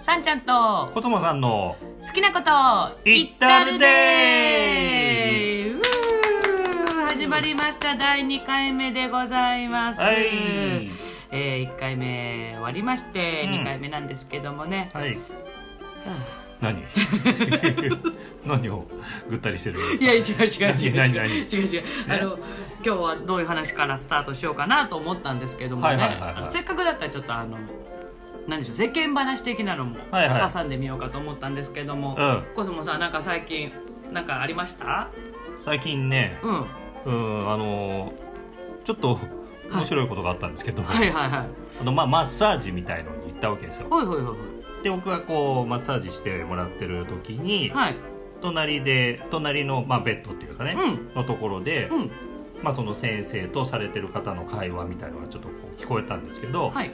さんちゃんと。コスモさんの好きなこと言ったるで始まりました。第2回目でございます、はい。えー、1回目終わりましてうん。2回目なんですけどもね、はい。は何？何をぐったりしてるんですか？あいや違う違う違う違う。違う違う。あの今日はどういう話からスタートしようかなと思ったんですけどもね、はいはいはいはい。あのせっかくだったらちょっとあの何でしょう世間話的なのもはいはい。挟んでみようかと思ったんですけども、うん。コスモさんなんか最近なんかありました？最近ねうん。うんあのちょっと面白いことがあったんですけど、はい。はいはいあのまあ、マッサージみたいのに行ったわけですよ。ほいほいほい。で僕がこうマッサージしてもらってる時に、はい。隣で隣の、まあ、ベッドっていうかね、うん。のところで、うん。まあ、その先生とされてる方の会話みたいのがちょっとこう聞こえたんですけど、はい。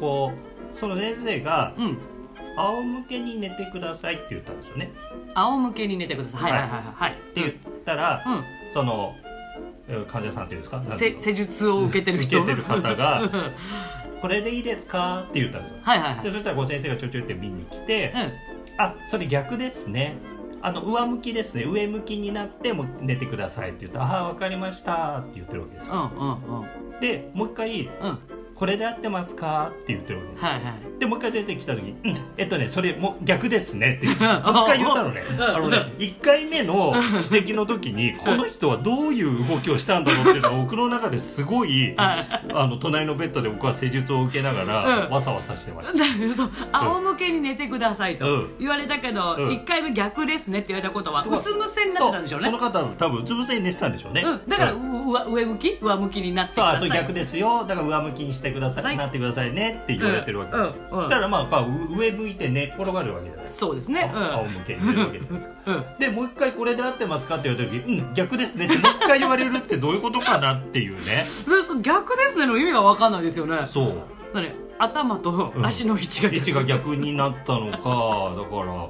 こうその先生がうん「仰向けに寝てください」って言ったんですよね。仰向けに寝てください。はいはいはいはい。はい。って言ったら、うん。そのえー患者さんっていうんですか？施術を受けてる人。受けてる方が 「これでいいですか?」って言ったんですよ。はいはいはい。でそしたらこう先生がちょいちょいって見に来てうん「あそれ逆ですね」あの上向きですね。上向きになってもう寝てくださいって言ったら「ああ分かりました」って言ってるわけですよ。うんうんうん。でもう一回うん。はい「これで合ってますか?」って言ってるわけです。よはい。でもう一回先生来た時に「うんえっとねそれもう逆ですね」ってもう。一回言ったのね。あのね1回目の指摘の時にこの人はどういう動きをしたんだろうっていうのは僕の中ですごいあの隣のベッドで僕は施術を受けながらうん。わさわさしてました。そう。仰向けに寝てくださいとうん。言われたけど、うん。1回目逆ですねって言われたことはとかうつ伏せになってたんでしょうね。その方は多分うつ伏せに寝てたんでしょうね、うん、だから、ううん上上向き？上向きになってください。あそう逆ですよ。だから上向きにしてください、はい。なってくださいねって言われてるわけですよ、うんうんそしたらまあ上向いて寝っ転がるわけじゃないですか。そうですね。あ仰向けに寝るわけじゃないですか。でもう一回これで合ってますかって言われた時うん逆ですねってもう一回言われるってどういうことかなっていうね。それそ逆ですねの意味が分かんないですよね。そう。何？頭と足の位置が位置が逆になったのかだから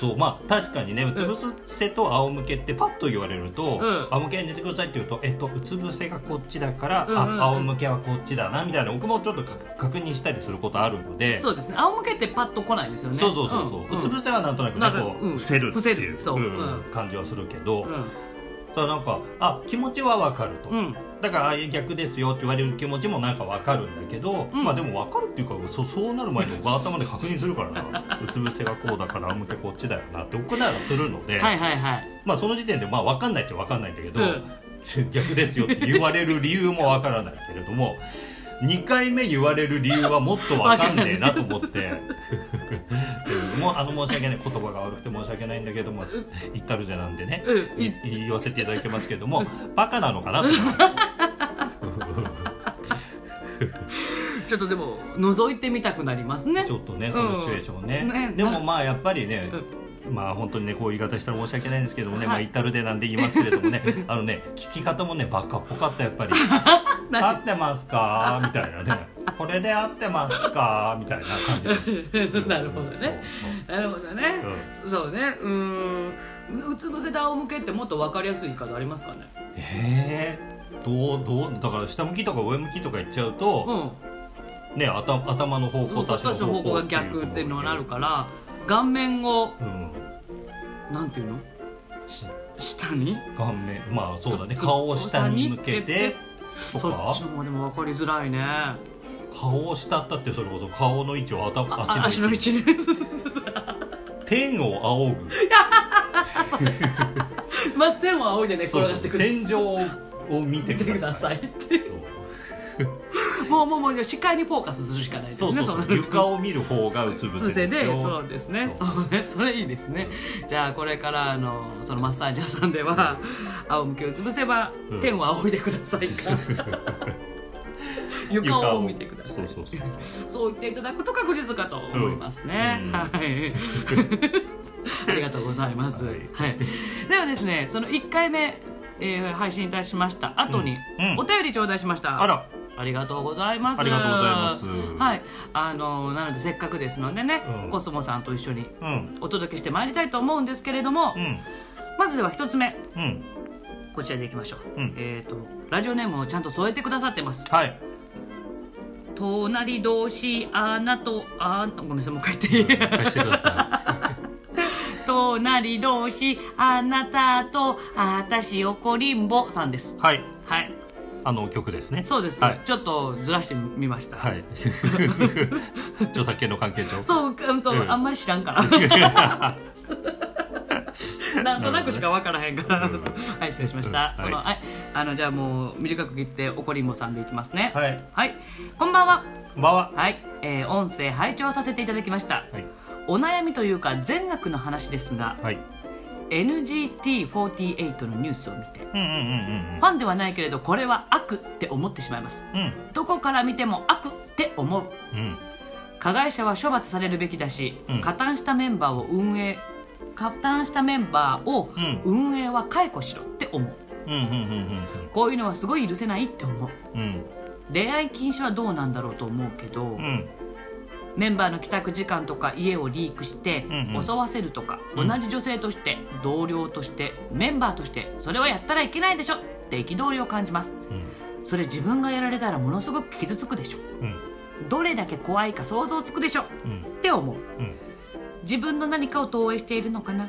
そうまあ確かにねうつ伏せと仰向けってパッと言われると、うん。仰向けに寝てくださいって言うと、えっと、うつ伏せがこっちだから、うんうんうん。あ仰向けはこっちだなみたいな僕もちょっとか確認したりすることあるので。そうですね。仰向けってパッと来ないですよね。そうそうそうそう、ん。うつ伏せはなんとなくねなんかこううん。伏せるって伏せいうう。うんうん感じはするけど、うん。ただなんかあ気持ちはわかると、うんだからああいう逆ですよって言われる気持ちもなんかわかるんだけど、うん。まあでもわかるっていうかそそうなる前に僕は頭で確認するからな。うつ伏せがこうだから仰向けこっちだよなって僕ならするので、はいはいはい。まあその時点でまあわかんないっちゃわかんないんだけど、うん。逆ですよって言われる理由もわからないけれども2回目言われる理由はもっとわかんねえなと思って。う んもうあの申し訳ない。言葉が悪くて申し訳ないんだけども言ったるぜなんでね、うん。い言わせていただきますけれどもバカなのかなと思って。ちょっとでも覗いてみたくなりますね。ちょっとねそのシチュエーションね,、うん。ねでもまあやっぱりね、まあ本当にねこういう言い方したら申し訳ないんですけどもね、はい。まあ至るでなんで言いますけれどもねあのね聞き方もねバカっぽかったやっぱり 合ってますか？みたいなね。これで合ってますか？みたいな感じで なるほどね。なるほどね。そう、うん。そうね。うーん。うつ伏せで仰向けってもっと分かりやすい言い方ありますかね？えー、どうどうだから下向きとか上向きとか言っちゃうと、うん。ね頭頭の方向と足の方向が逆っていうのになるから顔面をうん。なんていうの？し下に？顔面まあそうだね。そ顔を下に向けてそっちの方がでも分かりづらいね。顔を下ったってそれこそ顔の位置を頭あ足の位置。足の位置に天を仰ぐ。まあ天を仰いでね転がってくる。天井を見てください。ってそうもうもうもう視界にフォーカスするしかないですねそう床を見る方がうつ伏伏せでそう。ですね。そう。ね。それいいですね。じゃあこれからあのそのマッサージ屋さんでは仰向けを潰せばうん。天を仰いでください。か 床を見てください。そうそうそうそう。言っていただくと確実かと思いますね、うん。はい。ありがとうございます、ははい。いではですねその1回目、えー配信いたしました後に、お便り頂戴しました。あらありがとうございます。ありがとうございます。はい。あのなのでせっかくですのでね、うん。コスモさんと一緒にうん。お届けしてまいりたいと思うんですけれども、うん。まずでは一つ目。うん。こちらでいきましょう、うん。えっ、とラジオネームをちゃんと添えてくださってます。はい。隣同士あなとあごめんなさいもう一回言って。いい貸してくださ 隣同士あなたと私おこりんぼさんです。はいあの曲ですね。そうです、はい。ちょっとずらしてみました、はい。著作権の関係上。そう、うんと、うん。あんまり知らんから。なんとなくしか分からへんから。うん。はい、失礼しました。うん。その、はい、あの、じゃあもう短く切って、おこりんぼさんでいきますね。はい。はい、こんばんは。こんばんは。はい、えー音声拝聴させていただきました。はい。お悩みというか、全額の話ですが、はい NGT48 のニュースを見て。うんうんうんファンではないけれど、これは悪って思ってしまいます。うん。うんどこから見ても悪って思う。うん。加害者は処罰されるべきだし、うん。加担したメンバーを運営加担したメンバーをうん。運営は解雇しろって思う。うんうんうんこういうのはすごい許せないって思う。うんうん。恋愛禁止はどうなんだろうと思うけど、うんメンバーの帰宅時間とか家をリークしてうんうん。襲わせるとか、うん。同じ女性として同僚としてメンバーとしてそれはやったらいけないでしょって憤りを感じます。うん。それ自分がやられたらものすごく傷つくでしょ。うん。どれだけ怖いか想像つくでしょうん。って思う。うん。自分の何かを投影しているのかな？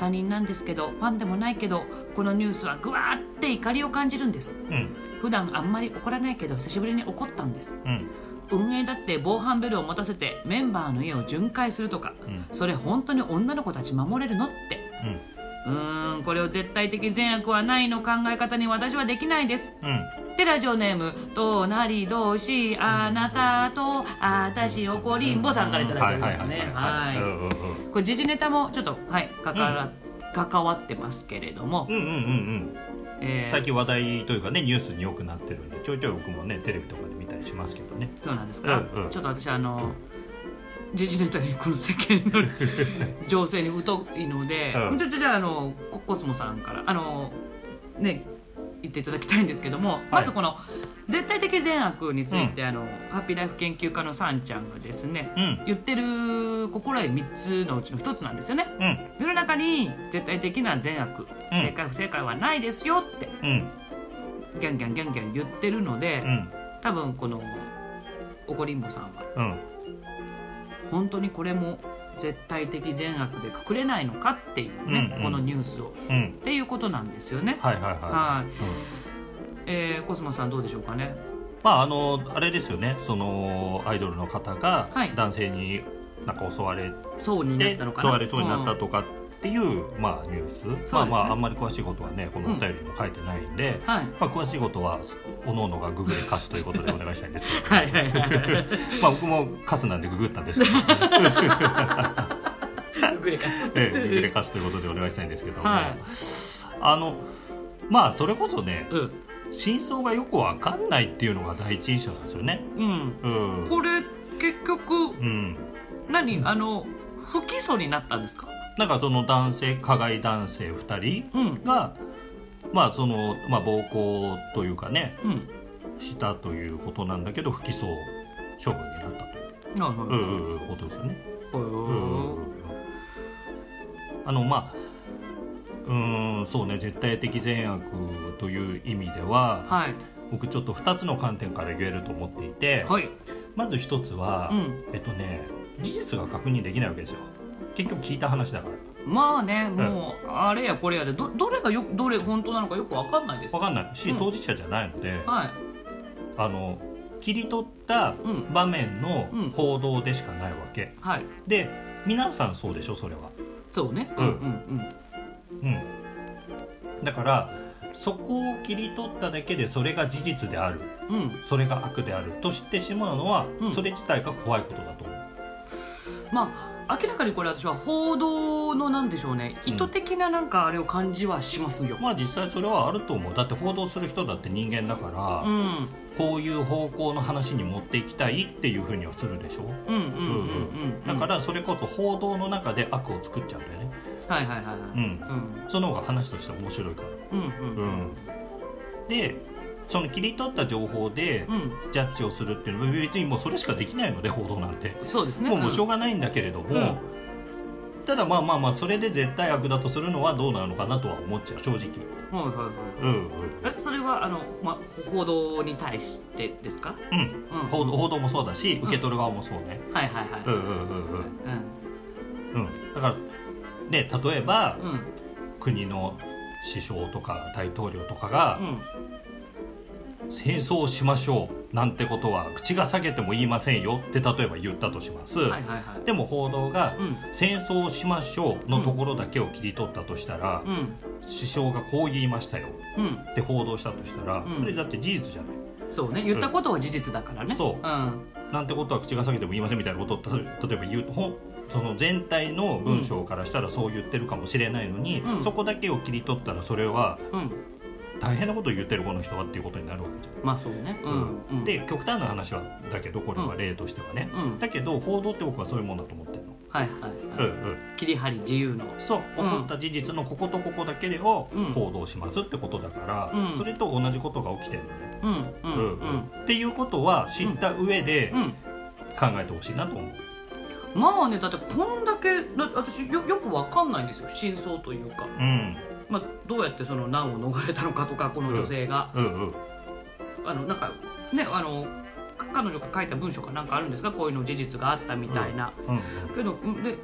他人なんですけどファンでもないけどこのニュースはぐわーって怒りを感じるんです。うん。普段あんまり怒らないけど久しぶりに怒ったんです。うん運営だって防犯ベルを持たせてメンバーの家を巡回するとかうん。それ本当に女の子たち守れるのって。うん。これを絶対的善悪はないの考え方に私はできないです。うん。でラジオネーム「隣同士あなたと私おこりんぼ」さんからいただいておりますね。はいこれ時事ネタもちょっとはい関わ,、関わってますけれども、うんうんうんうんえー。最近話題というかねニュースによくなってるんでちょいちょい僕もねテレビとかでりしますけどね。そうなんですか、うんうん。ちょっと私あの時事ネタにこの世間の 情勢に疎いので、うん。ちょっとじゃああのココスモさんからあのね言っていただきたいんですけども、まずこの絶対的善悪について、あのハッピーライフ研究家のさんちゃんがですねうん。言ってる心得3つのうちの1つなんですよね。うん。世の中に絶対的な善悪うん。正解不正解はないですよってうん。ギャンギャンギャンギャン言ってるので、うん多分このおこりんぼさんはうん。本当にこれも絶対的善悪でくくれないのかっていうね、うんうん。このニュースを。うん。っていうことなんですよね。はいはいはい。はい、うん。えーコスモさんどうでしょうかね？まああのあれですよね。そのアイドルの方がはい。男性になんか襲われそうになてったのかな。襲われそうになったんとかっていうまあニュース、ねまあまああんまり詳しいことはねこのお便りにも書いてないんで、はい。まあ詳しいことはおのおのがググれ歌詞ということでお願いしたいんですけど、はいはいはい。まあ僕もカスなんでググったんですけど、グレカス。ええググれ歌詞ということでお願いしたいんですけども、はいあのまあそれこそねうん。真相がよくわかんないっていうのが第一印象なんですよね。うん。うん。これ結局うん。何？あの不起訴になったんですか？なんかその男性加害男性2人うんがまあそのまあ暴行というかねうん。したということなんだけど不起訴処分になったという、ことですよね。あのまあうーんそうね絶対的善悪という意味でははい僕ちょっと2つの観点から言えると思っていて、はい。まず1つは、うん。えっとね事実が確認できないわけですよ結局聞いた話だからまあねもうあれやこれやでどどれがよどれ本当なのかよくわかんないです。分かんないし、うん当事者じゃないのではい。あの切り取ったうん場面のうん報道でしかないわけ、はい。で皆さんそうでしょそれはそうね。うんうんうんうんだからそこを切り取っただけでそれが事実であるうん。うん。それが悪であると知ってしまうのは、うんそれ自体が怖いことだと思うまあ明らかにこれ私は報道のなんでしょうねうん。意図的ななんかあれを感じはしますよ。まあ実際それはあると思う。だって報道する人だって人間だから、うん。こういう方向の話に持っていきたいっていうふうにはするでしょ、うんうんうんうんうん。だからそれこそ報道の中で悪を作っちゃうんだよね。はいはいはいはい。うん。うん。その方が話として面白いから。うんうん。うん。でその切り取った情報でうん。ジャッジをするっていうのは別にもうそれしかできないので報道なんて。そうですね。もうもうしょうががないんだけれども、うん。ただまあまあまあそれで絶対悪だとするのはどうなのかなとは思っちゃう正直。はいはいはい。うんうん。えそれはあの、ま、報道に対してですか？うん。うん。報道報道もそうだし受け取る側もそうね。はいはいはい、うんうんうんうん。うん。だからね例えば国の首相とか大統領とかがうん戦争をしましょうなんてことは口が裂けても言いませんよって例えば言ったとします、はいはいはい。でも報道がうん。戦争をしましょうのところだけを切り取ったとしたら、うん。首相がこう言いましたよ。うん。って報道したとしたら、うん。それだって事実じゃない。そうね。言ったことは事実だからね。そう。うん。なんてことは口が裂けても言いませんみたいなことを例えば言う。とその全体の文章からしたらそう言ってるかもしれないのに、うん。そこだけを切り取ったらそれはうん大変なことを言ってるこの人はっていうことになるわけじまあそうね。ゃん。うんうん。で極端な話はだけどこれは例としてはね、うん。だけど報道って僕はそういうもんだと思ってるの。はいはいはい、うんうん。切り張り自由の。そう。起うん。こった事実のこことここだけをうん。報道しますってことだから、うん。それと同じことが起きてるのね。うんうんうんうん。っていうことは知った上で考えてほしいなと思う。まあねだってこんだけだ私よよくわかんないんですよ。真相というか、うんまあ、どうやってその難を逃れたのかとかこの女性が、うんうん。あのなんかねあのか彼女が書いた文章かなんかあるんですか？こういうの事実があったみたいな、うん。けどんで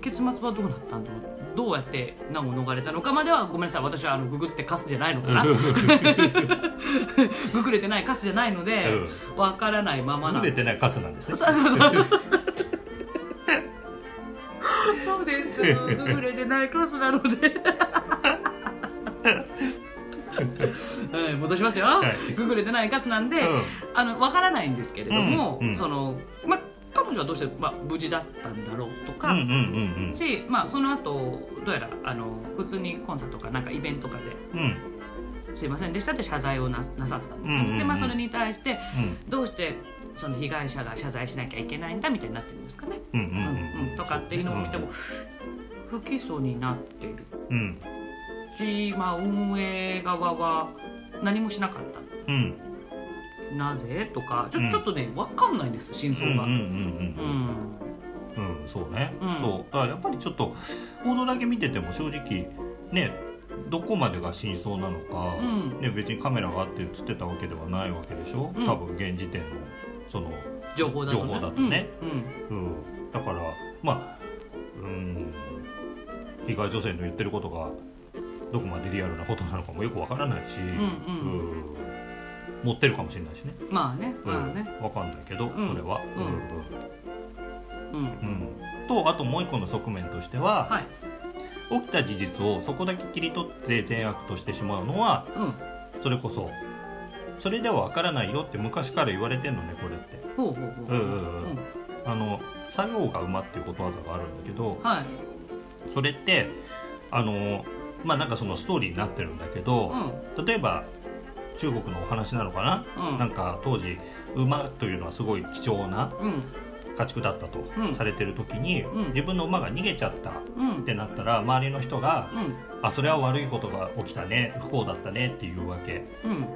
結末はどうなったんだろう？どうやって難を逃れたのかまではごめんなさい。私はあのググってカスじゃないのかな。ググれてないカスじゃないのでわ、からないままなグレてないカスなんですね。そうそうそう。そうです。ググれてないカスなのではい戻しますよ、はい。ググれてないカスなんで、うん。あのわからないんですけれども、うん。うん。そのま彼女はどうして、まあ、無事だったんだろうとか、うんうんうんうん。し、まあ、その後どうやらあの普通にコンサートかなんかイベントとかでうん。すいませんでしたって謝罪をななさったんですよ、うんうんうん。で、まあ、それに対してうん。どうしてその被害者が謝罪しなきゃいけないんだみたいになってるんですかね、うんうんうんうん。とかっていうのを見ても不起訴になっているうん。し、まあ、運営側は何もしなかった。うん。なぜ？とかちょ,、うん。ちょっとね分かんないんです真相が。うんうんうんうんうん。うん。そうね。うん。そう。だからやっぱりちょっと報道だけ見てても正直ねどこまでが真相なのかうん。ね別にカメラがあって映ってたわけではないわけでしょ？うん。多分現時点のその情報だとね。だとね。うんうん。うん。だからまあうん。被害女性の言ってることがどこまでリアルなことなのかもよくわからないし、うんうん。持ってるかもしれないしね、まあねうん。まあね。わかんないけど、ん。それは。うん。うん。うん。うん。とあともう一個の側面としては、はい。起きた事実をそこだけ切り取って善悪としてしまうのはうん。それこそそれではわからないよって昔から言われてんのねこれって。ほうほうほうう。んうんうん。あの作業が馬っていうことわざがあるんだけどはい。それってあのまあなんかそのストーリーになってるんだけど、うん。例えば中国のお話なのかな、うん。なんか当時馬というのはすごい貴重なうん。家畜だったとうん。されてる時に、うん。自分の馬が逃げちゃったっうん。てなったら周りの人がうん「あそれは悪いことが起きたね不幸だったね」っていうわけ。うん。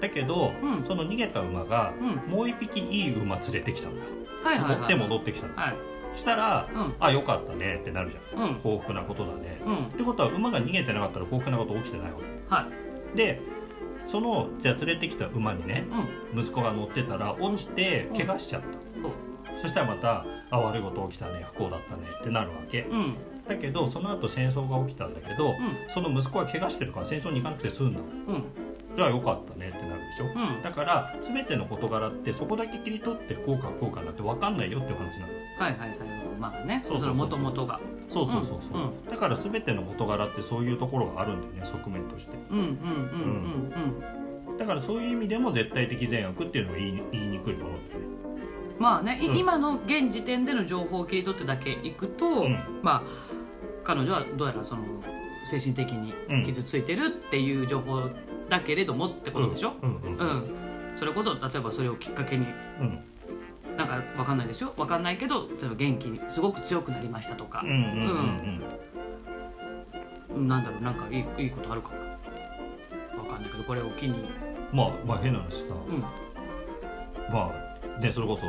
だけど、うん。その逃げた馬が、うん。もう一匹いい馬連れてきたんだ、はいはいはい。持って戻ってきたんだ、はいしたらうん「あよかったね」ってなるじゃん。うん。幸福なことだね、うん。ってことは馬が逃げてなかったら幸福なこと起きてないわけ。はい。でそのじゃあ連れてきた馬にねうん。息子が乗ってたら落ちて怪我しちゃった、そしたらまた「あ悪いこと起きたね不幸だったね」ってなるわけ。うん。だけどその後戦争が起きたんだけど、うん。その息子は怪我してるから戦争に行かなくて済んだうん。じゃあよかったねってなるでしょ、うん。だから全ての事柄ってそこだけ切り取って不幸か不幸かなんて分かんないよっていう話なのはいはい最後まあねそうそうそうそう。の元々が。そうそうそうそう、うんだから全ての事柄ってそういうところがあるんだよね側面として。うんうんうんうんだからそういう意味でも絶対的善悪っていうのは言い言いにくいものだよね。まあね、いうん。今の現時点での情報を切り取ってだけいくと、うん。まあ彼女はどうやらその精神的に傷ついてるっていう情報だけれどもってことでしょ、うんうんううんん。それこそ例えばそれをきっかけにうんなんかわかんないですよわかんないけど例えば元気すごく強くなりましたとか。うん、なんだろう？なんかいいいいことあるかな？わかんないけどこれを機に。まあまあ変な話さ、うん。まあねそれこそ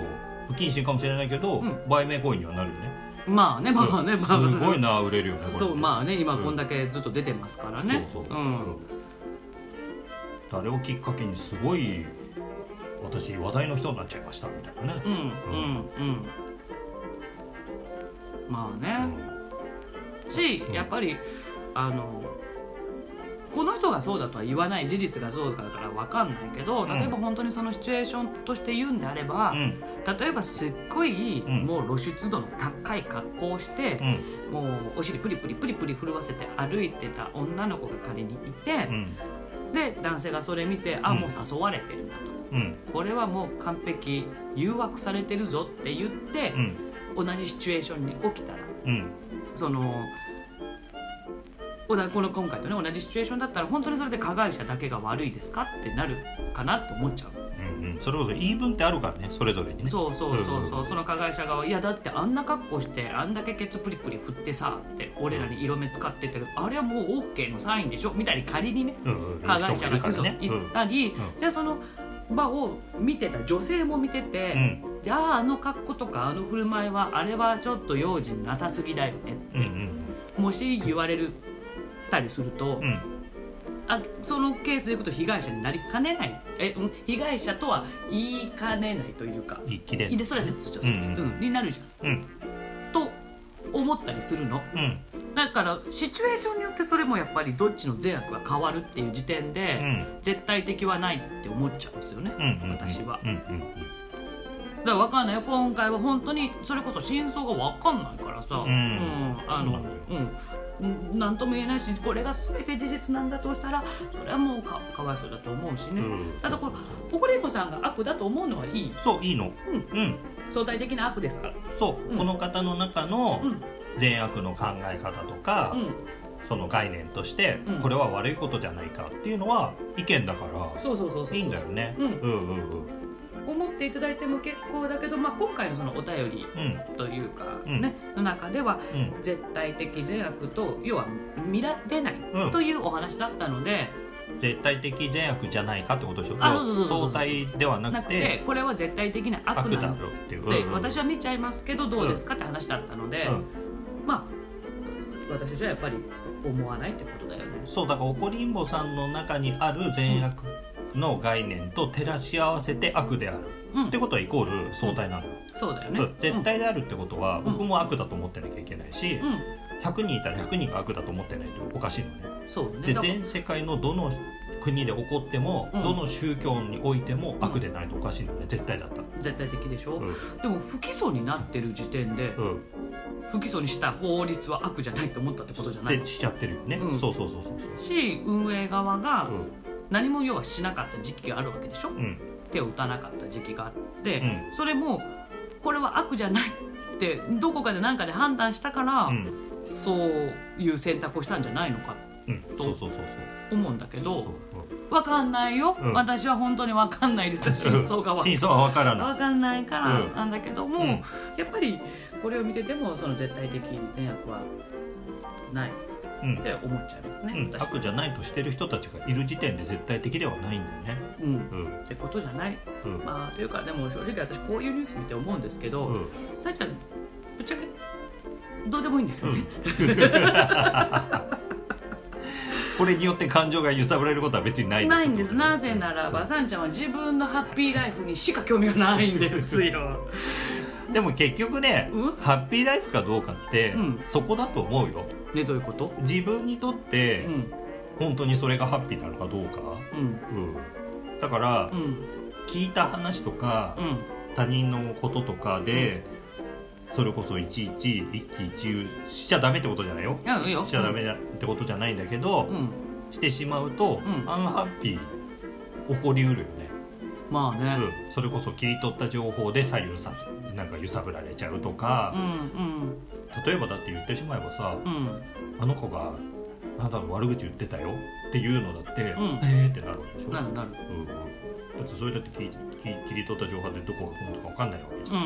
不謹慎かもしれないけど、うん。売名行為にはなるよね。まあねまあねまあ。すごいな売れるよねそうまあね今うん。こんだけずっと出てますからね。そうそう、うん。あれをきっかけにすごい私話題の人になっちゃいましたみたいなね。うんうんうん。まあね、しうん。やっぱりあのこの人がそうだとは言わない事実がそうだから分かんないけどん。例えば本当にそのシチュエーションとして言うんであれば、うん。例えばすっごい、うんもう露出度の高い格好をしてう、ん。もうお尻プリプリプリプリ震わせて歩いてた女の子が仮にいてう、ん。で男性がそれ見てあうん。もう誘われてるんだと。うん。これはもう完璧誘惑されてるぞって言ってう、ん。同じシチュエーションに起きたら。うん。そのこの今回とね同じシチュエーションだったら本当にそれで加害者だけが悪いですかってなるかなと思っちゃう、うんうん。それこそ言い分ってあるからねそれぞれにね。そうそうそうそう、うんその加害者側いやだってあんな格好してあんだけケツプリプリ振ってさって俺らに色目使っててあれはもう OK のサインでしょみたいに仮にねうんうん加害者が嘘言ったり、うん。でその場を見てた女性も見てて、うん。じゃああの格好とかあの振る舞いはあれはちょっと用心なさすぎだよねうんうんもし言われるたりすると、うん。あそのケースでいくと被害者になりかねない。え、うん、被害者とは言いかねないというか。一気でい。いでそれはそっちそうんうん。うん。になるじゃん。うん。と思ったりするの？うん。だからシチュエーションによってそれもやっぱりどっちの善悪が変わるっていう時点で、うん。絶対的はないって思っちゃうんですよね、うんうん私は。うんうんだから分かんないよ。今回は本当にそれこそ真相が分かんないからさ、ん。あのうん。何とも言えないしこれが全て事実なんだとしたらそれはもうかかわいそうだと思うしね、うん。だからこれポコレイコさんが悪だと思うのはいい。そういいの。うん。うん。相対的な悪ですから。そう、うん。この方の中のうん。善悪の考え方とか、うん。その概念として、うん。これは悪いことじゃないかっていうのは意見だからそうそうそうそう。いいんだよね。うん。うんうんうん思っていただいても結構だけど、まあ、今回のそのお便りうん。というか、うん。ねの中ではうん。絶対的善悪と要は見られないうん。というお話だったので、絶対的善悪じゃないかってことでしょ？あそうそうそう相対ではななくくててこれは絶対的な悪悪だろうっていう、で、うん。うん私は見ちゃいますけどどうですかって話だったので、うん。まあ私たちはやっぱり思わないってことだよね。そうだから怒りんぼさんの中にある善悪の概念と照らし合わせて悪である、うん。ってことはイコール相対なのよ、そうだよね、うん。絶対であるってことは、ん。僕も悪だと思ってなきゃいけないし、うん、うん100人いたら100人が悪だと思ってないとおかしいのね。そうね。で全世界のどの国で起こっても、うん。どの宗教においても悪でないとおかしいのね。絶対だったら。絶対的でしょ、うん。でも不起訴になってる時点で、うん。不起訴にした法律は悪じゃないと思ったってことじゃないでしちゃってるよね、うんそうそうそうそうし運営側が何も要はしなかった時期があるわけでしょ、うん。うん手を打たなかった時期があって、うん。それもこれは悪じゃないってどこかで何かで判断したから、うん。そういう選択をしたんじゃないのかと思うんだけどわかんないよ、うん。私は本当にわかんないです真相がわ真相は分からない。わかんないからうん。なんだけども、うん。やっぱりこれを見ててもその絶対的善悪はない。うんって思っちゃいますね、うん、悪じゃないとしてる人たちがいる時点で絶対的ではないんだよね。うん。うん。ってことじゃない。うん。まあというかでも正直私こういうニュース見て思うんですけど、うん。さえちゃんぶっちゃけどうでもいいんですよね、これによって感情が揺さぶられることは別にないですないんです。なぜならばさんちゃんは自分のハッピーライフにしか興味がないんですよ。でも結局ね、うん。ハッピーライフかどうかって、うん。そこだと思うよねどういうこと？自分にとって、うん。本当にそれがハッピーなのかどうか、うん。うん、だから、うん。聞いた話とか、うん。他人のこととかで、それこそいちいち一喜一憂しちゃダメってことじゃないよ？うんいいよ。しちゃダメだってことじゃないんだけど、うん。してしまうと、うん。アンハッピー起こりうるよね、まあね。うん、それこそ切り取った情報で左右させなんか揺さぶられちゃうとかう、ん例えばだって言ってしまえばさ、うん。うんあの子があなたの悪口言ってたよっていうのだって、ん。えーってなるわけでしょ？なるなる。うん。うん、だってそれだって切り切切り取った情報でどこが本当か分かんないわけじゃん、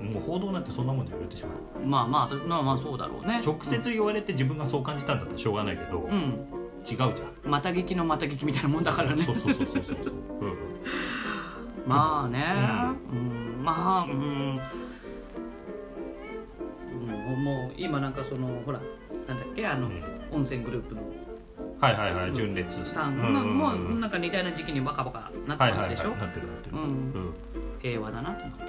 うんもう報道なんてそんなもんで言われてしまう。うんまあまあまあまあそうだろうね。直接言われて自分がそう感じたんだったらしょうがないけど、うん。違うじゃん。また劇のまた劇みたいなもんだからね。そうそうそうそうそう。そう、うん。まあね、うん、まあうん、うん、もう今なんかそのほらなんだっけあの、うん。温泉グループの。はいはいはい純烈。さん、もうなんか似たような時期にバカバカなってはいますでしょ、はいはいなってるなってる。うん。うん。平和だなと思って。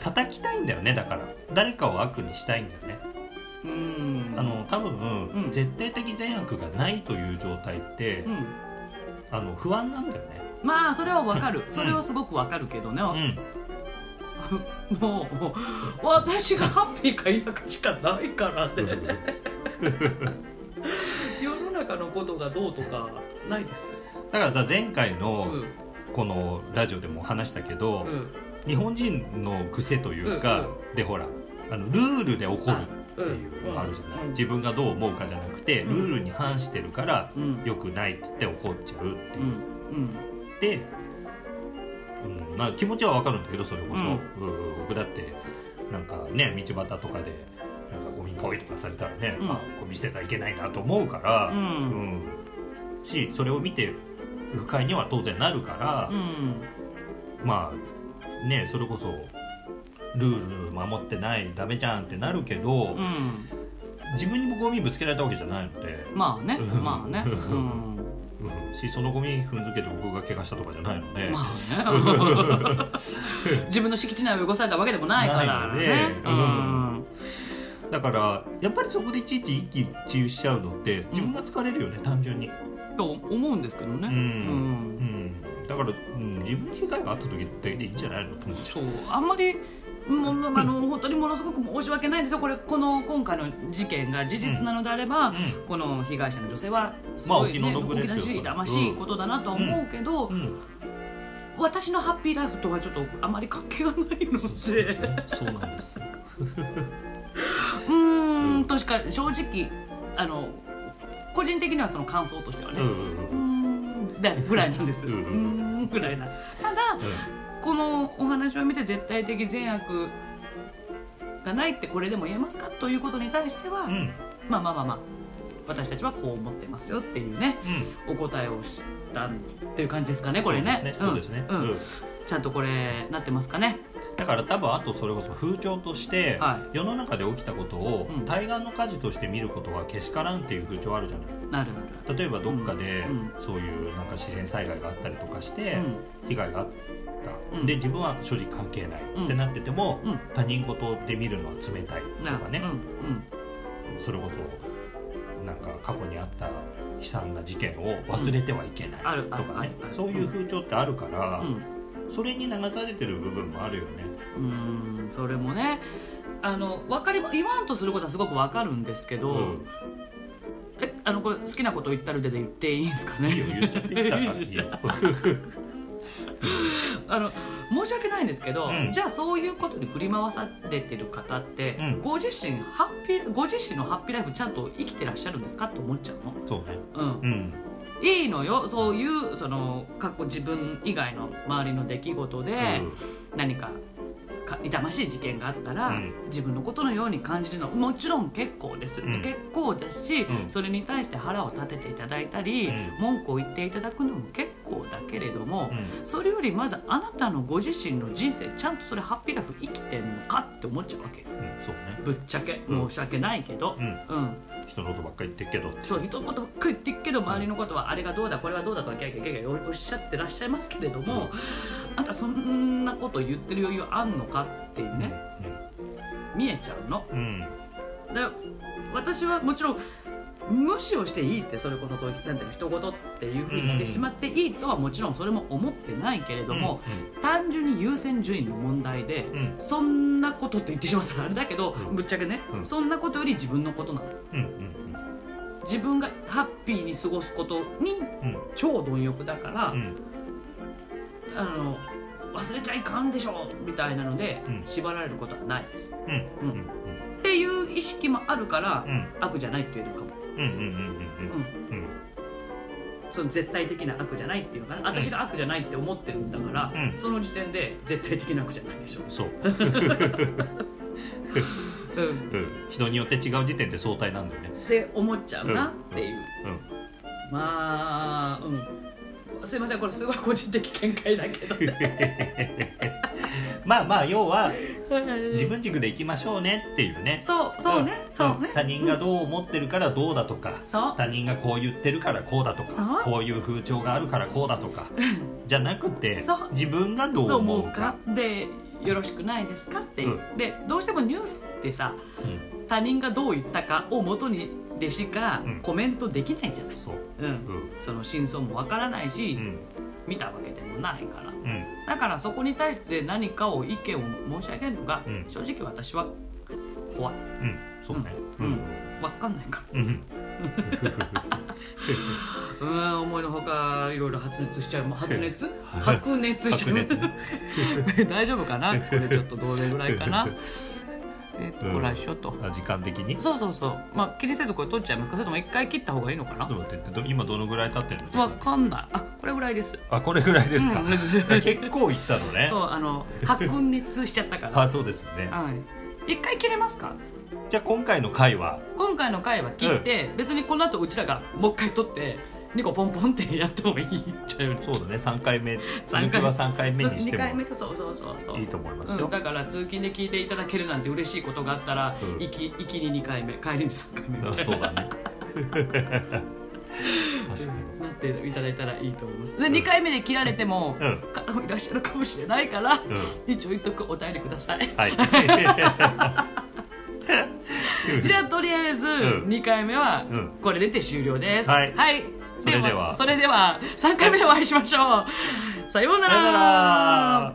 叩きたいんだよねだから。誰かを悪にしたいんだよね。うん。あの多分、うん。絶対的善悪がないという状態って、うん。あの不安なんだよねまあそれはわかる。それはすごくわかるけどね、うん。もうもう私がハッピーか否かしかないからね。世の中のことがどうとかないです。だからさ前回うのん。このラジオでも話したけど、うん。日本人の癖というか、うんでほらあのルールで怒るっていうのがあるじゃない、うん自分がどう思うかじゃなくて、うん。ルールに反してるからうん。良くないっつって怒っちゃうってう。ん。いう、うんで、うんまあ、気持ちはわかるんだけどそれこそ、うん。うん僕だってなんかね道端とかでなんかゴミポイとかされたらね、うん。あゴミ捨てたらいけないなと思うから、うん。うん。しそれを見て不快には当然なるから、うん。まあねそれこそルール守ってないダメじゃんってなるけど、うん。自分にもゴミぶつけられたわけじゃないので、まあねうん。まあね。うんうんしそのゴミ踏んづけて僕が怪我したとかじゃないので、まあね。自分の敷地内を汚されたわけでもないからね。うん。だからやっぱりそこでいちいち一喜一憂しちゃうのって自分が疲れるよね、単純に、と思うんですけどね。うん。うん。だから、うん、自分に被害があった時だけでいいんじゃないのと思っちゃそう。あんまりもうあの本当にものすごく申し訳ないですよ。これこの今回の事件が事実なのであれば、う、この被害者の女性はすごい、ねまあお気のしい騙しいことだなとは思うけど、うん。うん。私のハッピーライフとはちょっとあまり関係がないので。そうなんですよ。うーんとしか正直あの個人的にはその感想としてはね、うんうんうーん。だぐらいなんです。うんぐらいな。ただこのお話を見て絶対的善悪がないってこれでも言えますか？ということに対しては、うん。うんまあまあまあまあ私たちはこう思ってますよっていうねうん。お答えをしたっていう感じですかねこれね。そうですね。うん。ちゃんとこれなってますかね？だから多分あとそれこそ風潮として、は世の中で起きたことをうん。対岸の火事として見ることはけしからんっていう風潮あるじゃない。なる。例えばどっかでうん。そういうなんか自然災害があったりとかしてうん。被害があった、うん。で自分は正直関係ない。うん。ってなってても、うん。他人事で見るのは冷たいとなかね、うん。それこそなんか過去にあった悲惨な事件を忘れてはいけないとかねそういう風潮ってあるから、それに流されてる部分もあるよね。うーんそれもねあの分かり言わんとすることはすごく分かるんですけど、うんえあのこれ好きなこと言ったるでで言っていいんですかね？いいよ言っちゃっていいからいいよ。あ の申し訳ないんですけど、うんじゃあそういうことに振り回されてる方って、うんご自身ハッピーご自身のハッピーライフちゃんと生きてらっしゃるんですか？って思っちゃうの？そうね。うんうん。いいのよそういうその過去自分以外の周りの出来事で何かか痛ましい事件があったら、うん。自分のことのように感じるのはもちろん結構です、うん。結構ですし、うん。それに対して腹を立てていただいたり、うん。文句を言っていただくのも結構だけれども、うん。それよりまずあなたのご自身の人生ちゃんとそれハッピーライフ生きてんのかって思っちゃうわけ。うん、そうね。ぶっちゃけ。うん。申し訳ないけど、うん、うん、人のことばっかり言ってるけど。そう人のことばっかり言ってるけど周りのことはあれがどうだこれはどうだとかギャーギャーギャーギャーおっしゃってらっしゃいますけれども、あんたそんなこと言ってる余裕あんのかっていうね、見えちゃうの。うん。うん。で私はもちろん無視をしていいってそれこそそういうなんていうの人事っていうふうにしてしまっていいとはもちろんそれも思ってないけれども、単純に優先順位の問題で、うん、うん、そんなことって言ってしまったらあれだけど、うん。ぶっちゃけね、うん。そんなことより自分のことなの。うん、うん、自分がハッピーに過ごすことにうん、超貪欲だから、うん、あの忘れちゃいかんでしょみたいなので、うん。縛られることはないです。うん、うん、っていう意識もあるから、うん、悪じゃないって言えるかも、うん、うん、うん、うん、うん、その絶対的な悪じゃないっていうのかな。私が悪じゃないって思ってるんだから、うん。その時点で絶対的な悪じゃないでしょ、そう。うん、うん、人によって違う時点で相対なんだよね。って思っちゃうなっていう、うん、まあうんすいませんこれすごい個人的見解だけど。ね まあまあ要は自分軸でいきましょうねっていうね。そうそうね、そうね。他人がどう思ってるからどうだとかそう。他人がこう言ってるからこうだとかこういう風潮があるからこうだとかじゃなくて自分がどう思うか。でよろしくないですかっていう、うでどうしてもニュースってさうん。他人がどう言ったかを元にでしかうん。コメントできないじゃない、そううん。うん。その真相もわからないし、うん。見たわけでもないから。うん。だからそこに対して何かを意見を申し上げるのが、うん。正直私は怖い。うん。そうね。うん、うん、分かんないから。うん。うん。思いのほかいろいろ発熱しちゃう。もう発熱？はい白熱しちゃう白 大丈夫かな？これちょっとどれぐらいかな？えっとうんこらしょと、あ時間的に？ちょそうそうそう。まあ気にせずこれ取っちゃいますか？それとも一回切った方がいいのかな？っと待ってど今どのぐらい経ってるの？わかんない。あこれぐらいです。あこれぐらいですか、うん結構いったのね。そうあの白熱しちゃったから。あそうですね。はい。一回切れますか？じゃあ今回の回は？今回の回は切って、別にこの後うちらがもう一回取って2個ポンポンってやってもいいっちゃうよね。そうだね。3回目。続きは3回目にして2回目もとそうそうそうそう。いいと思いますようん、だから通勤で聞いていただけるなんて嬉しいことがあったら、うん。行き行きに2回目。帰りに3回目。あそうだね。確かに。なっていただいたらいいと思います。で2回目で切られても、うん。方もいらっしゃるかもしれないから、う一応言っとく。お便りください。はい。じゃあとりあえずん。2回目はうん。これでて終了です、はい。はい、それでは。それでは3回目でお会いしましょう。さようなら。